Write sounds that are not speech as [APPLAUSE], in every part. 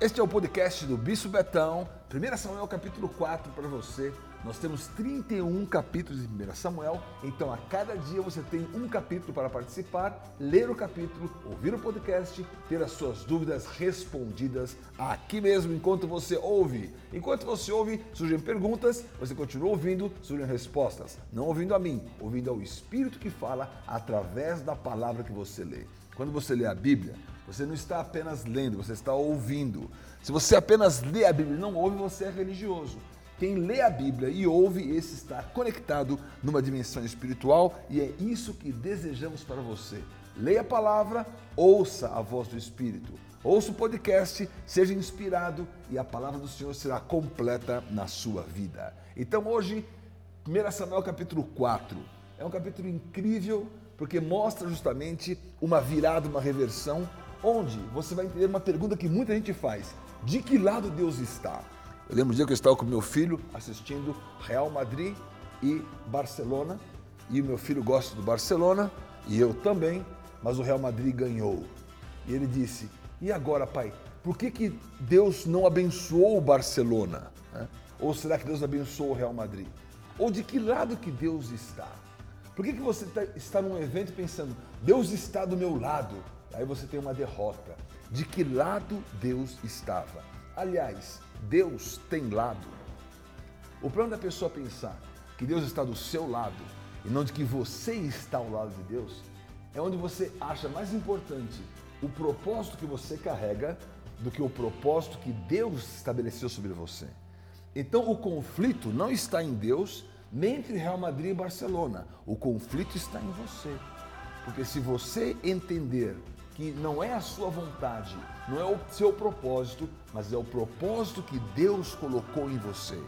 Este é o podcast do Bispo Betão, 1 Samuel capítulo 4 para você. Nós temos 31 capítulos de 1 Samuel, então a cada dia você tem um capítulo para participar, ler o capítulo, ouvir o podcast, ter as suas dúvidas respondidas aqui mesmo enquanto você ouve. Enquanto você ouve, surgem perguntas, você continua ouvindo, surgem respostas. Não ouvindo a mim, ouvindo ao Espírito que fala através da palavra que você lê. Quando você lê a Bíblia, você não está apenas lendo, você está ouvindo. Se você apenas lê a Bíblia e não ouve, você é religioso. Quem lê a Bíblia e ouve, esse está conectado numa dimensão espiritual e é isso que desejamos para você. Leia a palavra, ouça a voz do Espírito. Ouça o podcast, seja inspirado e a palavra do Senhor será completa na sua vida. Então hoje, 1 Samuel capítulo 4. É um capítulo incrível porque mostra justamente uma virada, uma reversão onde você vai entender uma pergunta que muita gente faz: de que lado Deus está? Eu lembro um dia que eu estava com meu filho assistindo Real Madrid e Barcelona, e o meu filho gosta do Barcelona e eu também, mas o Real Madrid ganhou. E ele disse: E agora, pai, por que, que Deus não abençoou o Barcelona? Ou será que Deus abençoou o Real Madrid? Ou de que lado que Deus está? Por que, que você tá, está num evento pensando, Deus está do meu lado? Aí você tem uma derrota. De que lado Deus estava? Aliás, Deus tem lado. O problema da pessoa pensar que Deus está do seu lado e não de que você está ao lado de Deus é onde você acha mais importante o propósito que você carrega do que o propósito que Deus estabeleceu sobre você. Então o conflito não está em Deus, nem entre Real Madrid e Barcelona. O conflito está em você. Porque se você entender que não é a sua vontade, não é o seu propósito, mas é o propósito que Deus colocou em você.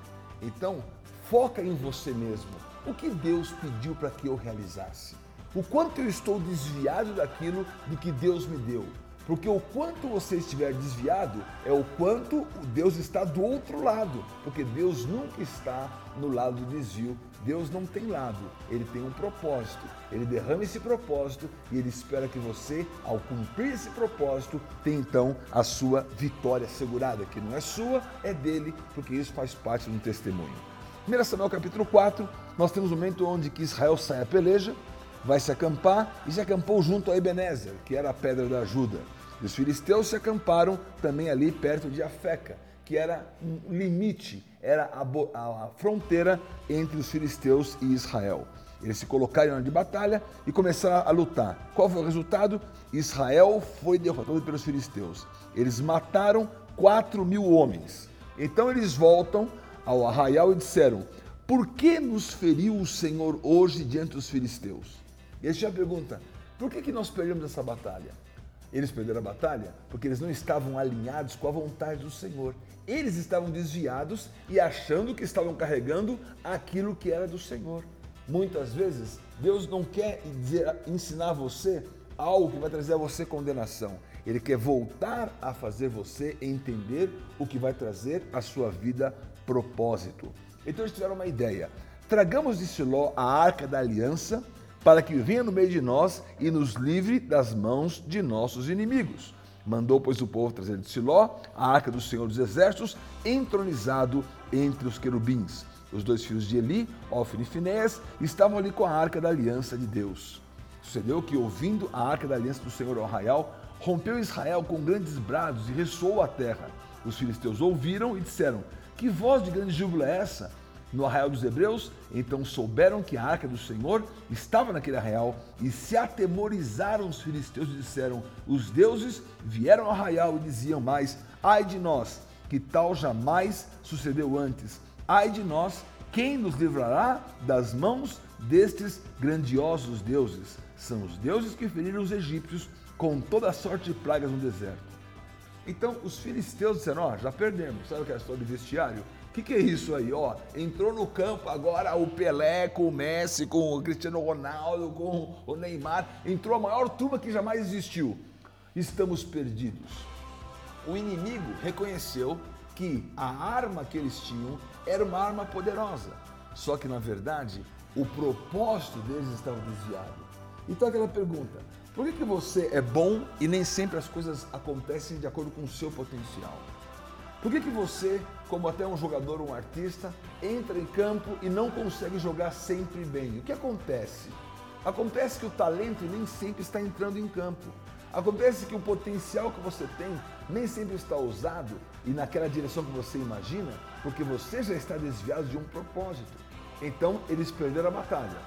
Então, foca em você mesmo. O que Deus pediu para que eu realizasse? O quanto eu estou desviado daquilo do que Deus me deu? Porque o quanto você estiver desviado é o quanto Deus está do outro lado. Porque Deus nunca está no lado do desvio. Deus não tem lado, ele tem um propósito. Ele derrama esse propósito e ele espera que você, ao cumprir esse propósito, tenha então a sua vitória assegurada, que não é sua, é dele, porque isso faz parte um testemunho. 1 Samuel capítulo 4, nós temos um momento onde que Israel sai a peleja, vai se acampar e se acampou junto a Ebenezer, que era a pedra da ajuda. E os filisteus se acamparam também ali perto de Afeca, que era um limite, era a, a, fronteira entre os filisteus e Israel. Eles se colocaram de batalha e começaram a lutar. Qual foi o resultado? Israel foi derrotado pelos filisteus. Eles mataram 4 mil homens. Então eles voltam ao arraial e disseram: Por que nos feriu o Senhor hoje diante dos filisteus? E eles já pergunta: Por que, que nós perdemos essa batalha? Eles perderam a batalha porque eles não estavam alinhados com a vontade do Senhor. Eles estavam desviados e achando que estavam carregando aquilo que era do Senhor. Muitas vezes, Deus não quer dizer, ensinar você algo que vai trazer a você condenação. Ele quer voltar a fazer você entender o que vai trazer à sua vida propósito. Então eles tiveram uma ideia. Tragamos de Siló a arca da aliança para que venha no meio de nós e nos livre das mãos de nossos inimigos. Mandou, pois, o povo trazer de Siló a arca do Senhor dos Exércitos, entronizado entre os querubins. Os dois filhos de Eli, Ofni e Finéas, estavam ali com a arca da aliança de Deus. Sucedeu que, ouvindo a arca da aliança do Senhor ao arraial, rompeu Israel com grandes brados e ressoou a terra. Os filisteus ouviram e disseram: Que voz de grande júbilo é essa? No arraial dos hebreus, então souberam que a arca do Senhor estava naquele arraial e se atemorizaram os filisteus e disseram: Os deuses vieram ao arraial e diziam mais: Ai de nós, que tal jamais sucedeu antes. Ai de nós, quem nos livrará das mãos destes grandiosos deuses? São os deuses que feriram os egípcios com toda sorte de pragas no deserto. Então os filisteus disseram: Ó, oh, já perdemos. Sabe aquela história de vestiário? Que, que é isso aí? Ó, entrou no campo agora o Pelé com o Messi, com o Cristiano Ronaldo, com o Neymar. Entrou a maior turma que jamais existiu. Estamos perdidos. O inimigo reconheceu que a arma que eles tinham era uma arma poderosa. Só que, na verdade, o propósito deles estava desviado. Então, aquela pergunta: Por que, que você é bom e nem sempre as coisas acontecem de acordo com o seu potencial? Por que, que você, como até um jogador um artista, entra em campo e não consegue jogar sempre bem? O que acontece? Acontece que o talento nem sempre está entrando em campo. Acontece que o potencial que você tem nem sempre está usado e naquela direção que você imagina, porque você já está desviado de um propósito. Então eles perderam a batalha.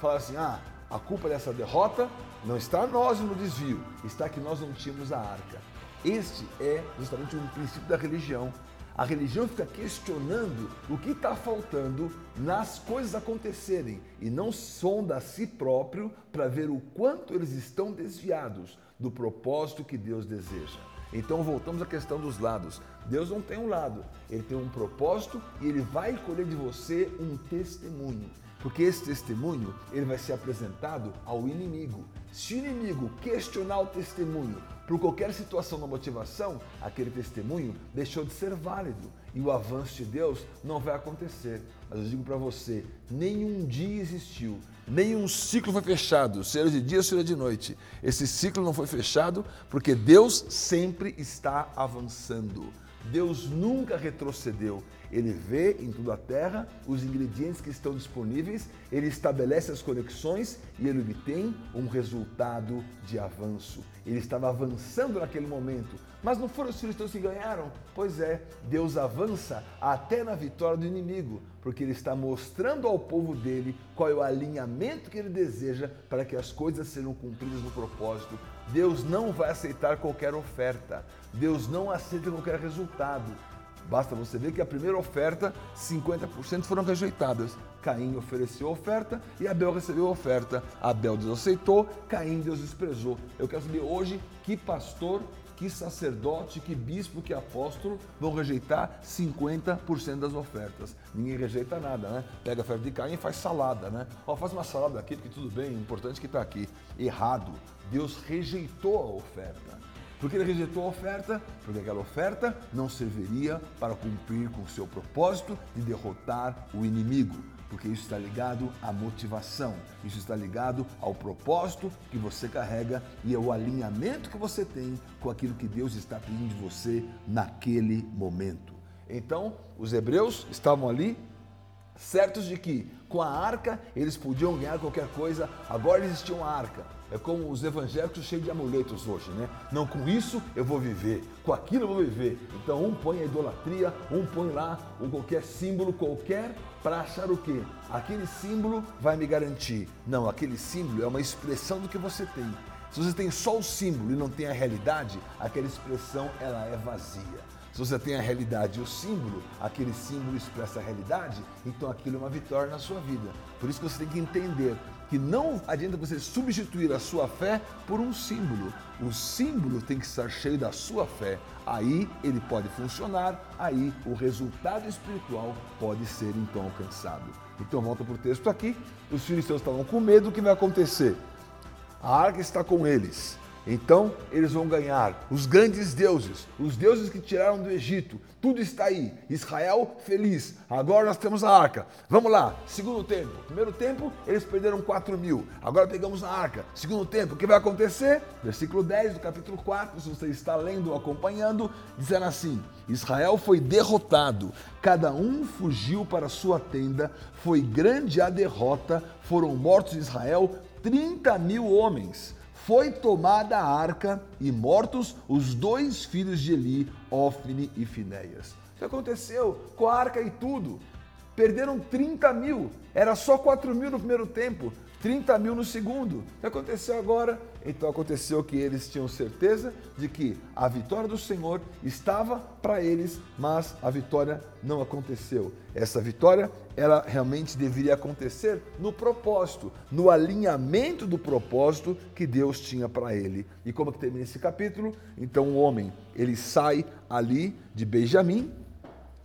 Falaram assim: ah, a culpa dessa derrota não está nós no desvio, está que nós não tínhamos a arca. Este é justamente um princípio da religião. A religião fica questionando o que está faltando nas coisas acontecerem e não sonda a si próprio para ver o quanto eles estão desviados do propósito que Deus deseja. Então voltamos à questão dos lados. Deus não tem um lado, ele tem um propósito e ele vai colher de você um testemunho. Porque esse testemunho, ele vai ser apresentado ao inimigo. Se o inimigo questionar o testemunho por qualquer situação na motivação, aquele testemunho deixou de ser válido e o avanço de Deus não vai acontecer. Mas eu digo para você, nenhum dia existiu, nenhum ciclo foi fechado, seja de dia, seja de noite. Esse ciclo não foi fechado porque Deus sempre está avançando. Deus nunca retrocedeu. Ele vê em toda a terra os ingredientes que estão disponíveis, ele estabelece as conexões e ele obtém um resultado de avanço. Ele estava avançando naquele momento, mas não foram os cristãos que ganharam? Pois é, Deus avança até na vitória do inimigo, porque ele está mostrando ao povo dele qual é o alinhamento que ele deseja para que as coisas sejam cumpridas no propósito. Deus não vai aceitar qualquer oferta, Deus não aceita qualquer resultado. Basta você ver que a primeira oferta, 50% foram rejeitadas. Caim ofereceu a oferta e Abel recebeu a oferta. Abel Deus aceitou, Caim Deus desprezou. Eu quero saber hoje que pastor, que sacerdote, que bispo, que apóstolo vão rejeitar 50% das ofertas. Ninguém rejeita nada, né? Pega a oferta de Caim e faz salada, né? Ó, faz uma salada aqui, porque tudo bem, importante que está aqui. Errado. Deus rejeitou a oferta. Por que ele rejeitou a oferta? Porque aquela oferta não serviria para cumprir com o seu propósito de derrotar o inimigo. Porque isso está ligado à motivação, isso está ligado ao propósito que você carrega e ao alinhamento que você tem com aquilo que Deus está pedindo de você naquele momento. Então, os hebreus estavam ali certos de que com a arca eles podiam ganhar qualquer coisa, agora existia uma arca. É como os evangélicos cheios de amuletos hoje, né? Não, com isso eu vou viver, com aquilo eu vou viver. Então um põe a idolatria, um põe lá um qualquer símbolo qualquer para achar o quê? Aquele símbolo vai me garantir. Não, aquele símbolo é uma expressão do que você tem. Se você tem só o símbolo e não tem a realidade, aquela expressão ela é vazia. Se você tem a realidade e o símbolo, aquele símbolo expressa a realidade, então aquilo é uma vitória na sua vida. Por isso que você tem que entender que não adianta você substituir a sua fé por um símbolo. O símbolo tem que estar cheio da sua fé. Aí ele pode funcionar, aí o resultado espiritual pode ser então alcançado. Então volta para o texto aqui. Os filisteus estavam com medo, o que vai acontecer? A arca está com eles então eles vão ganhar os grandes deuses, os deuses que tiraram do Egito. Tudo está aí. Israel feliz. Agora nós temos a arca. Vamos lá. Segundo tempo. Primeiro tempo, eles perderam 4 mil. Agora pegamos a arca. Segundo tempo, o que vai acontecer? Versículo 10 do capítulo 4, se você está lendo ou acompanhando, dizendo assim: Israel foi derrotado, cada um fugiu para sua tenda, foi grande a derrota, foram mortos em Israel 30 mil homens foi tomada a arca e mortos os dois filhos de Eli, Ofne e Finéias. O que aconteceu com a arca e tudo? Perderam 30 mil, era só 4 mil no primeiro tempo. 30 mil no segundo. O que aconteceu agora? Então aconteceu que eles tinham certeza de que a vitória do Senhor estava para eles, mas a vitória não aconteceu. Essa vitória, ela realmente deveria acontecer no propósito, no alinhamento do propósito que Deus tinha para ele. E como que termina esse capítulo? Então o homem, ele sai ali de Benjamim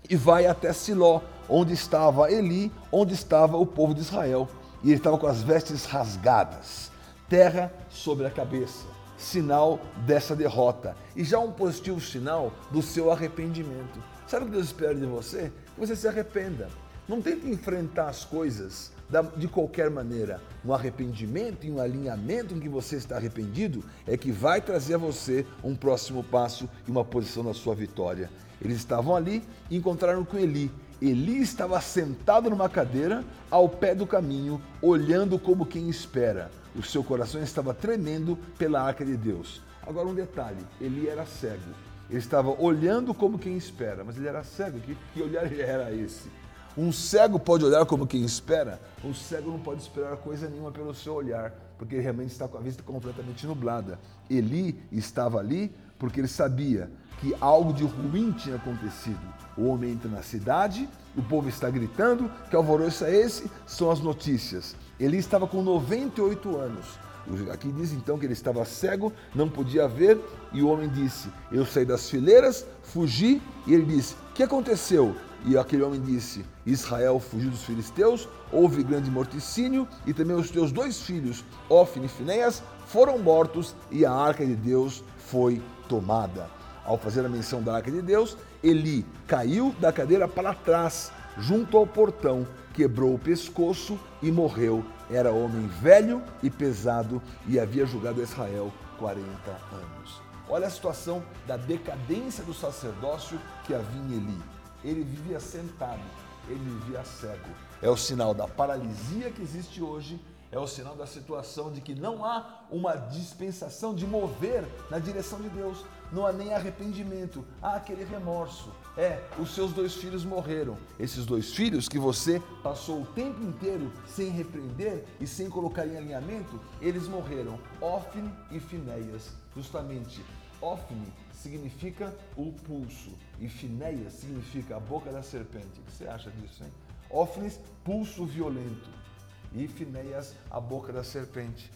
e vai até Siló, onde estava Eli, onde estava o povo de Israel e ele estava com as vestes rasgadas, terra sobre a cabeça, sinal dessa derrota e já um positivo sinal do seu arrependimento. Sabe o que Deus espera de você? Que você se arrependa. Não tente enfrentar as coisas de qualquer maneira. Um arrependimento e um alinhamento em que você está arrependido é que vai trazer a você um próximo passo e uma posição na sua vitória. Eles estavam ali e encontraram com Eli. Eli estava sentado numa cadeira ao pé do caminho, olhando como quem espera. O seu coração estava tremendo pela arca de Deus. Agora um detalhe, Eli era cego. Ele estava olhando como quem espera, mas ele era cego. Que, que olhar [LAUGHS] era esse? Um cego pode olhar como quem espera, um cego não pode esperar coisa nenhuma pelo seu olhar, porque ele realmente está com a vista completamente nublada. Eli estava ali porque ele sabia que algo de ruim tinha acontecido. O homem entra na cidade, o povo está gritando, que alvoroço é esse? São as notícias. Eli estava com 98 anos. Aqui diz então que ele estava cego, não podia ver, e o homem disse: Eu saí das fileiras, fugi, e ele disse: O que aconteceu? E aquele homem disse: Israel fugiu dos filisteus, houve grande morticínio, e também os teus dois filhos, Ofni e Finéias, foram mortos, e a arca de Deus foi tomada. Ao fazer a menção da arca de Deus, Eli caiu da cadeira para trás, junto ao portão, quebrou o pescoço e morreu. Era homem velho e pesado e havia julgado Israel 40 anos. Olha a situação da decadência do sacerdócio que havia em Eli. Ele vivia sentado, ele vivia cego. É o sinal da paralisia que existe hoje é o sinal da situação de que não há uma dispensação de mover na direção de Deus, não há nem arrependimento, há aquele remorso. É, os seus dois filhos morreram. Esses dois filhos que você passou o tempo inteiro sem repreender e sem colocar em alinhamento, eles morreram. Ofne e Finéias, justamente. Ofne significa o pulso e Finéias significa a boca da serpente. O que você acha disso, hein? Ofnes, pulso violento e Finéias, a boca da serpente.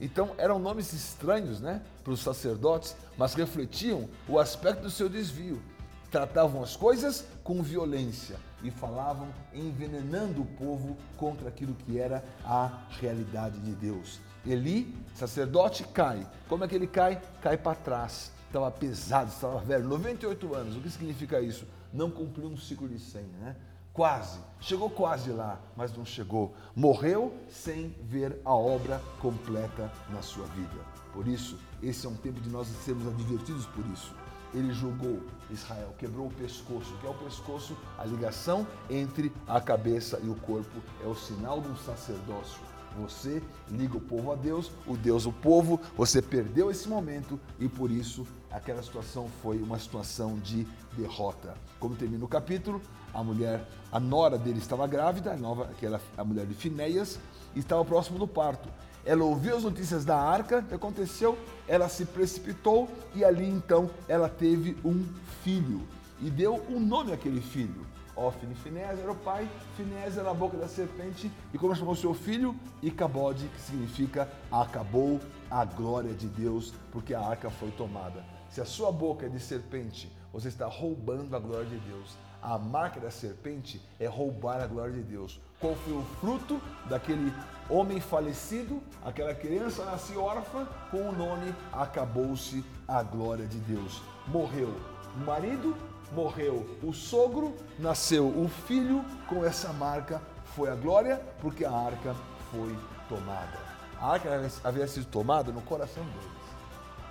Então eram nomes estranhos né, para os sacerdotes, mas refletiam o aspecto do seu desvio. Tratavam as coisas com violência e falavam envenenando o povo contra aquilo que era a realidade de Deus. Eli, sacerdote, cai. Como é que ele cai? Cai para trás. Estava pesado, estava velho, 98 anos. O que significa isso? Não cumpriu um ciclo de 100, né? Quase, chegou quase lá, mas não chegou. Morreu sem ver a obra completa na sua vida. Por isso, esse é um tempo de nós sermos advertidos por isso. Ele julgou Israel, quebrou o pescoço, que é o pescoço, a ligação entre a cabeça e o corpo, é o sinal de um sacerdócio. Você liga o povo a Deus, o Deus o povo, você perdeu esse momento e por isso aquela situação foi uma situação de derrota. Como termina o capítulo, a mulher, a nora dele estava grávida, a, nova, que era a mulher de Finéias, e estava próximo do parto. Ela ouviu as notícias da arca, que aconteceu? Ela se precipitou e ali então ela teve um filho e deu um nome àquele filho. Ofne Finés era o pai, Finés era a boca da serpente, e como chamou seu filho? Icabode, que significa acabou a glória de Deus, porque a arca foi tomada. Se a sua boca é de serpente, você está roubando a glória de Deus. A marca da serpente é roubar a glória de Deus. Qual foi o fruto daquele homem falecido? Aquela criança nasceu órfã, com o nome Acabou-se a glória de Deus. Morreu o marido, morreu o sogro, nasceu o filho, com essa marca foi a glória, porque a arca foi tomada. A arca havia sido tomada no coração deles.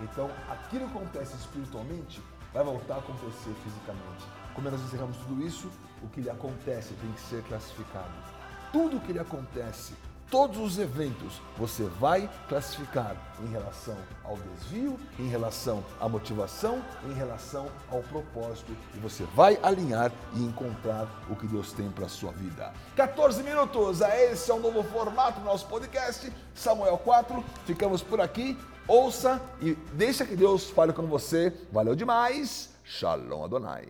Então, aquilo que acontece espiritualmente vai voltar a acontecer fisicamente. Como nós encerramos tudo isso, o que lhe acontece tem que ser classificado. Tudo o que lhe acontece todos os eventos você vai classificar em relação ao desvio, em relação à motivação, em relação ao propósito e você vai alinhar e encontrar o que Deus tem para a sua vida. 14 minutos, esse é o novo formato do nosso podcast, Samuel 4. Ficamos por aqui. Ouça e deixa que Deus fale com você. Valeu demais. Shalom Adonai.